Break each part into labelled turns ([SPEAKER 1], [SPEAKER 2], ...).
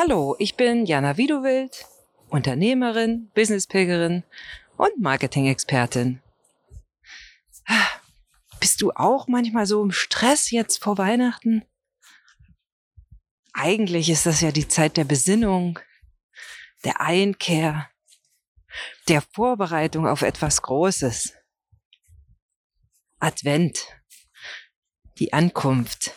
[SPEAKER 1] Hallo, ich bin Jana Widowild, Unternehmerin, Businesspilgerin und Marketing-Expertin. Bist du auch manchmal so im Stress jetzt vor Weihnachten? Eigentlich ist das ja die Zeit der Besinnung, der Einkehr, der Vorbereitung auf etwas Großes. Advent, die Ankunft.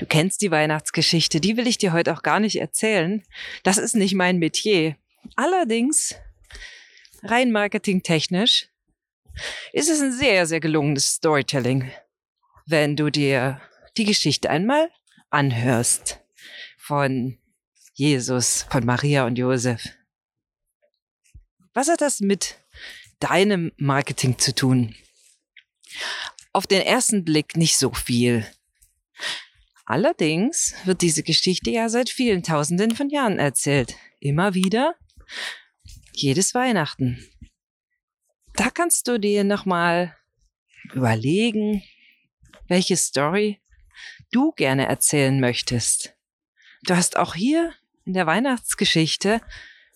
[SPEAKER 1] Du kennst die Weihnachtsgeschichte, die will ich dir heute auch gar nicht erzählen. Das ist nicht mein Metier. Allerdings, rein marketingtechnisch, ist es ein sehr, sehr gelungenes Storytelling, wenn du dir die Geschichte einmal anhörst von Jesus, von Maria und Josef. Was hat das mit deinem Marketing zu tun? Auf den ersten Blick nicht so viel. Allerdings wird diese Geschichte ja seit vielen Tausenden von Jahren erzählt. Immer wieder. Jedes Weihnachten. Da kannst du dir nochmal überlegen, welche Story du gerne erzählen möchtest. Du hast auch hier in der Weihnachtsgeschichte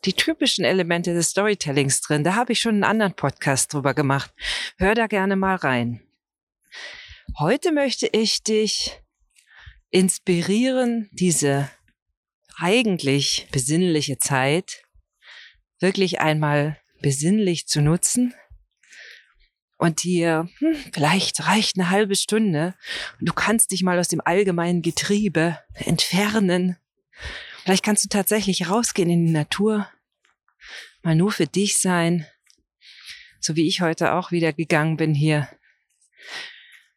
[SPEAKER 1] die typischen Elemente des Storytellings drin. Da habe ich schon einen anderen Podcast drüber gemacht. Hör da gerne mal rein. Heute möchte ich dich inspirieren, diese eigentlich besinnliche Zeit wirklich einmal besinnlich zu nutzen und dir, hm, vielleicht reicht eine halbe Stunde und du kannst dich mal aus dem allgemeinen Getriebe entfernen. Vielleicht kannst du tatsächlich rausgehen in die Natur, mal nur für dich sein, so wie ich heute auch wieder gegangen bin hier.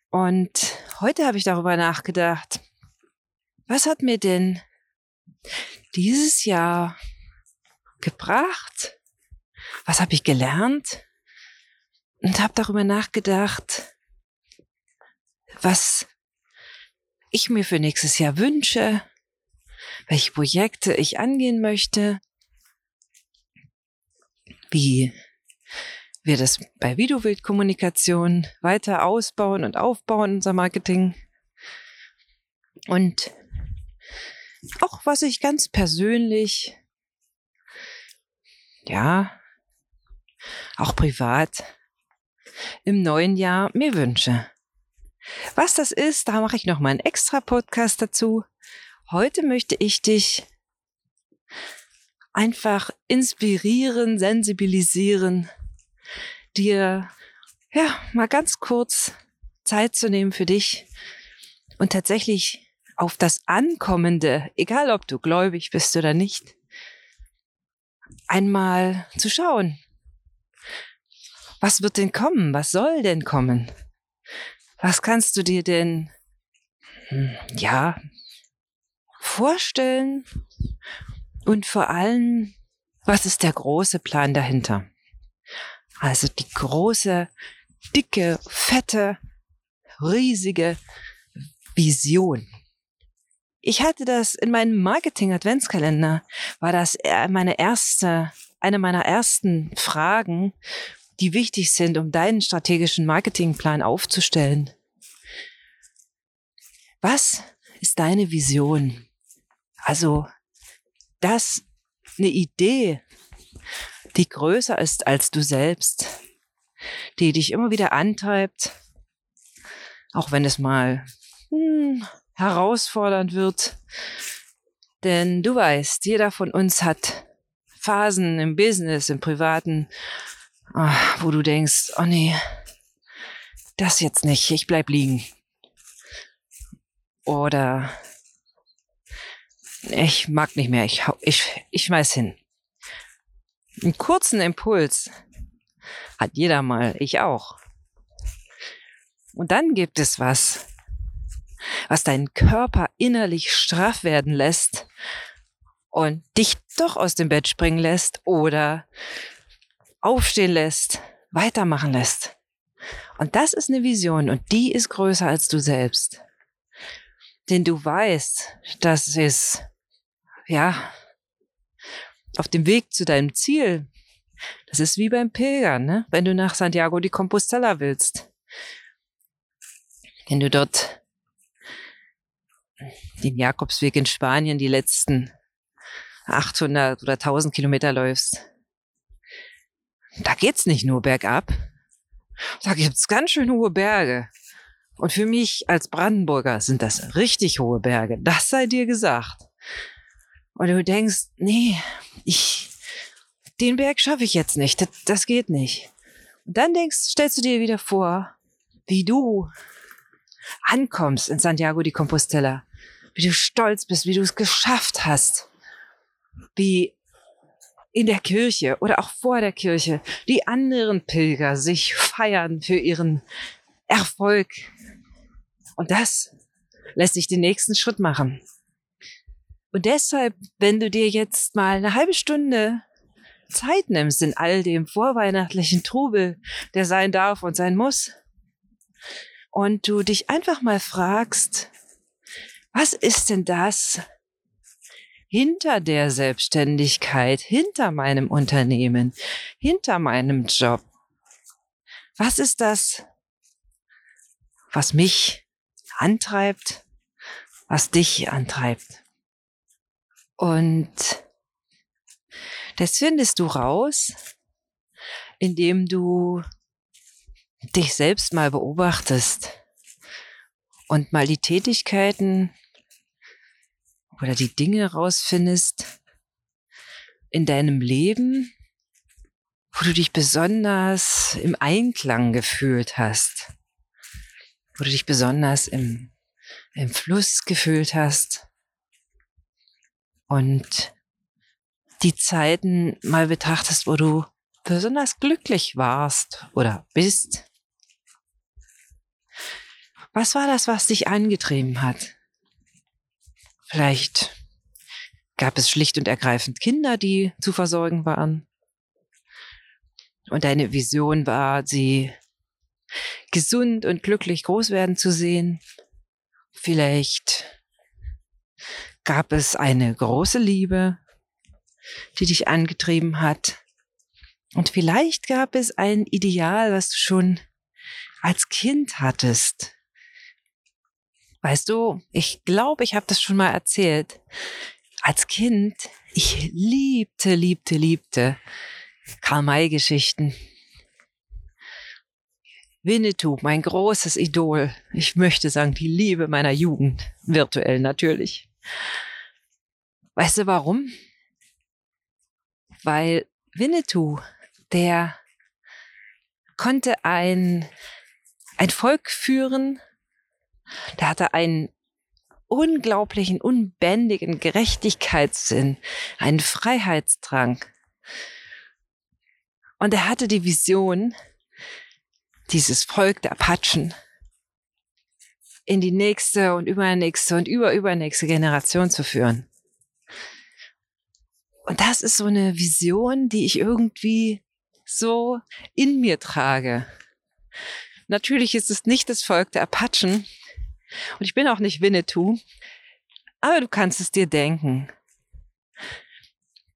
[SPEAKER 1] Und heute habe ich darüber nachgedacht, was hat mir denn dieses Jahr gebracht? Was habe ich gelernt? Und habe darüber nachgedacht, was ich mir für nächstes Jahr wünsche, welche Projekte ich angehen möchte wie wir das bei Videobildkommunikation weiter ausbauen und aufbauen, unser Marketing. Und auch was ich ganz persönlich, ja, auch privat im neuen Jahr mir wünsche. Was das ist, da mache ich noch mal einen extra Podcast dazu. Heute möchte ich dich einfach inspirieren, sensibilisieren, dir ja mal ganz kurz Zeit zu nehmen für dich und tatsächlich auf das Ankommende, egal ob du gläubig bist oder nicht, einmal zu schauen. Was wird denn kommen? Was soll denn kommen? Was kannst du dir denn, hm, ja, vorstellen? Und vor allem, was ist der große Plan dahinter? Also die große, dicke, fette, riesige Vision. Ich hatte das in meinem Marketing-Adventskalender, war das meine erste, eine meiner ersten Fragen, die wichtig sind, um deinen strategischen Marketingplan aufzustellen. Was ist deine Vision? Also das eine Idee, die größer ist als du selbst, die dich immer wieder antreibt, auch wenn es mal hm, herausfordernd wird. Denn du weißt, jeder von uns hat Phasen im Business, im Privaten, ah, wo du denkst, oh nee, das jetzt nicht, ich bleib liegen. Oder ich mag nicht mehr, ich, ich, ich schmeiß hin. Einen kurzen Impuls hat jeder mal, ich auch. Und dann gibt es was, was deinen Körper innerlich straff werden lässt und dich doch aus dem Bett springen lässt oder aufstehen lässt, weitermachen lässt. Und das ist eine Vision und die ist größer als du selbst. Denn du weißt, dass es ja, auf dem Weg zu deinem Ziel, das ist wie beim Pilgern, ne? wenn du nach Santiago de Compostela willst. Wenn du dort den Jakobsweg in Spanien die letzten 800 oder 1000 Kilometer läufst, da geht's nicht nur bergab. Da gibt's ganz schön hohe Berge. Und für mich als Brandenburger sind das richtig hohe Berge. Das sei dir gesagt. Und du denkst, nee, ich, den Berg schaffe ich jetzt nicht. Das, das geht nicht. Und dann denkst, stellst du dir wieder vor, wie du ankommst in Santiago de Compostela. Wie du stolz bist, wie du es geschafft hast. Wie in der Kirche oder auch vor der Kirche die anderen Pilger sich feiern für ihren Erfolg. Und das lässt sich den nächsten Schritt machen. Und deshalb, wenn du dir jetzt mal eine halbe Stunde Zeit nimmst in all dem vorweihnachtlichen Trubel, der sein darf und sein muss, und du dich einfach mal fragst, was ist denn das, hinter der Selbstständigkeit, hinter meinem Unternehmen, hinter meinem Job? Was ist das, was mich antreibt, was dich antreibt? Und das findest du raus, indem du dich selbst mal beobachtest und mal die Tätigkeiten oder die Dinge rausfindest in deinem Leben, wo du dich besonders im Einklang gefühlt hast, wo du dich besonders im, im Fluss gefühlt hast und die Zeiten mal betrachtest, wo du besonders glücklich warst oder bist. Was war das, was dich angetrieben hat? Vielleicht gab es schlicht und ergreifend Kinder, die zu versorgen waren. Und deine Vision war, sie gesund und glücklich groß werden zu sehen. Vielleicht gab es eine große Liebe, die dich angetrieben hat. Und vielleicht gab es ein Ideal, was du schon als Kind hattest, Weißt du, ich glaube, ich habe das schon mal erzählt. Als Kind, ich liebte, liebte, liebte Karl-May-Geschichten. Winnetou, mein großes Idol. Ich möchte sagen, die Liebe meiner Jugend. Virtuell natürlich. Weißt du warum? Weil Winnetou, der konnte ein, ein Volk führen, der hatte einen unglaublichen, unbändigen Gerechtigkeitssinn, einen Freiheitsdrang. Und er hatte die Vision, dieses Volk der Apachen in die nächste und übernächste und überübernächste Generation zu führen. Und das ist so eine Vision, die ich irgendwie so in mir trage. Natürlich ist es nicht das Volk der Apachen, und ich bin auch nicht Winnetou, aber du kannst es dir denken.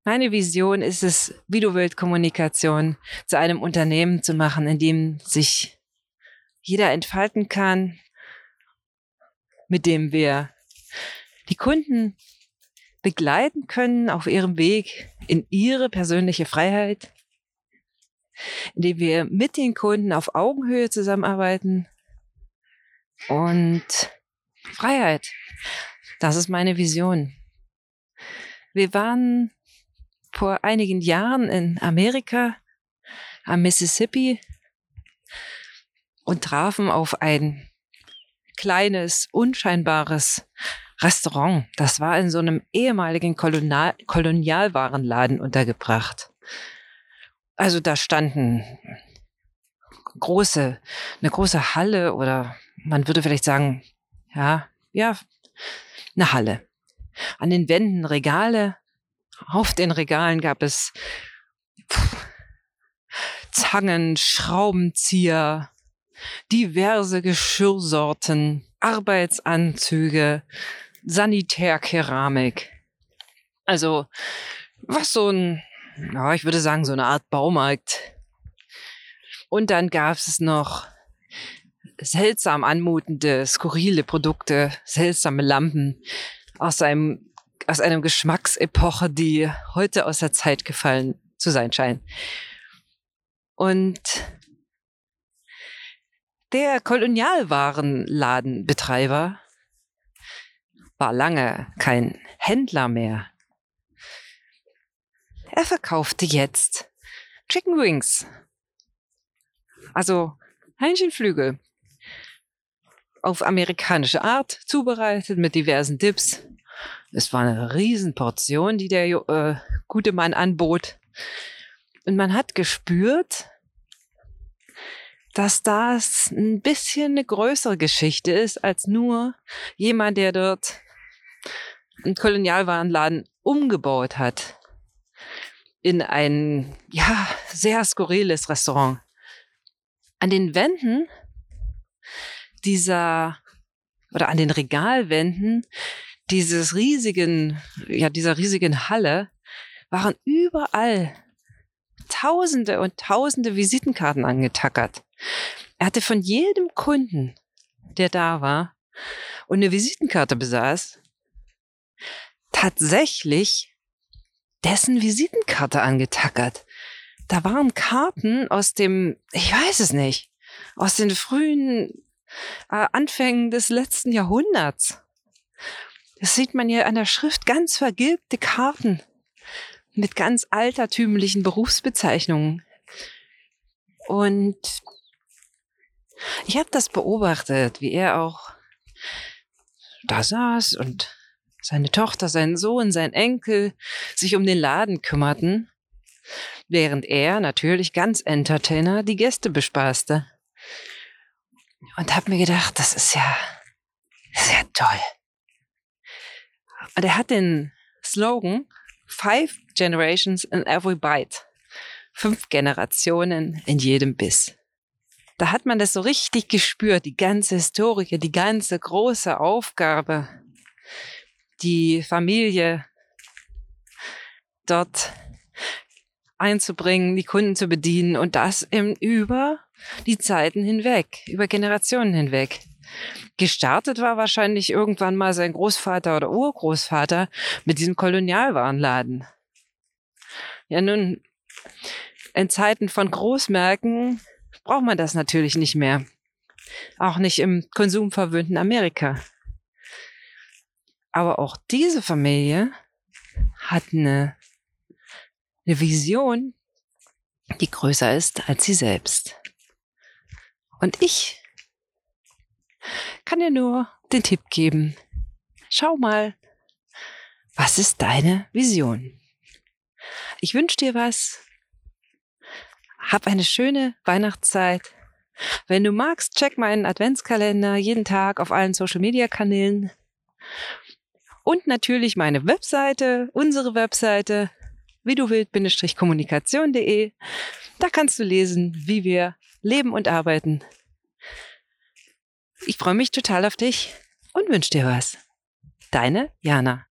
[SPEAKER 1] Meine Vision ist es, wie du willst, Kommunikation zu einem Unternehmen zu machen, in dem sich jeder entfalten kann, mit dem wir die Kunden begleiten können auf ihrem Weg in ihre persönliche Freiheit, indem wir mit den Kunden auf Augenhöhe zusammenarbeiten und Freiheit. Das ist meine Vision. Wir waren vor einigen Jahren in Amerika am Mississippi und trafen auf ein kleines, unscheinbares Restaurant. Das war in so einem ehemaligen Kolonial Kolonialwarenladen untergebracht. Also da standen große, eine große Halle oder man würde vielleicht sagen, ja, ja, eine Halle. An den Wänden Regale. Auf den Regalen gab es Zangen, Schraubenzieher, diverse Geschirrsorten, Arbeitsanzüge, Sanitärkeramik. Also, was so ein, ja, ich würde sagen, so eine Art Baumarkt. Und dann gab es noch seltsam anmutende, skurrile Produkte, seltsame Lampen aus einem, aus einem Geschmacksepoche, die heute aus der Zeit gefallen zu sein scheint. Und der Kolonialwarenladenbetreiber war lange kein Händler mehr. Er verkaufte jetzt Chicken Wings. Also Hähnchenflügel. Auf amerikanische Art zubereitet mit diversen Dips. Es war eine Riesenportion, die der äh, gute Mann anbot. Und man hat gespürt, dass das ein bisschen eine größere Geschichte ist als nur jemand, der dort einen Kolonialwarenladen umgebaut hat in ein, ja, sehr skurriles Restaurant. An den Wänden dieser, oder an den Regalwänden dieses riesigen, ja, dieser riesigen Halle waren überall Tausende und Tausende Visitenkarten angetackert. Er hatte von jedem Kunden, der da war und eine Visitenkarte besaß, tatsächlich dessen Visitenkarte angetackert. Da waren Karten aus dem, ich weiß es nicht, aus den frühen äh, Anfängen des letzten Jahrhunderts. Das sieht man hier an der Schrift, ganz vergilbte Karten mit ganz altertümlichen Berufsbezeichnungen. Und ich habe das beobachtet, wie er auch da saß und seine Tochter, sein Sohn, sein Enkel sich um den Laden kümmerten, während er natürlich ganz Entertainer die Gäste bespaßte. Und habe mir gedacht, das ist ja sehr toll. Und er hat den Slogan Five Generations in Every Bite. Fünf Generationen in jedem Biss. Da hat man das so richtig gespürt, die ganze Historie, die ganze große Aufgabe, die Familie dort einzubringen, die Kunden zu bedienen und das eben über die Zeiten hinweg, über Generationen hinweg. Gestartet war wahrscheinlich irgendwann mal sein Großvater oder Urgroßvater mit diesem Kolonialwarenladen. Ja, nun, in Zeiten von Großmärkten braucht man das natürlich nicht mehr. Auch nicht im konsumverwöhnten Amerika. Aber auch diese Familie hat eine, eine Vision, die größer ist als sie selbst. Und ich kann dir nur den Tipp geben. Schau mal, was ist deine Vision? Ich wünsche dir was. Hab eine schöne Weihnachtszeit. Wenn du magst, check meinen Adventskalender jeden Tag auf allen Social Media Kanälen. Und natürlich meine Webseite, unsere Webseite, wie du willst-kommunikation.de. Da kannst du lesen, wie wir leben und arbeiten. Ich freue mich total auf dich und wünsche dir was. Deine Jana.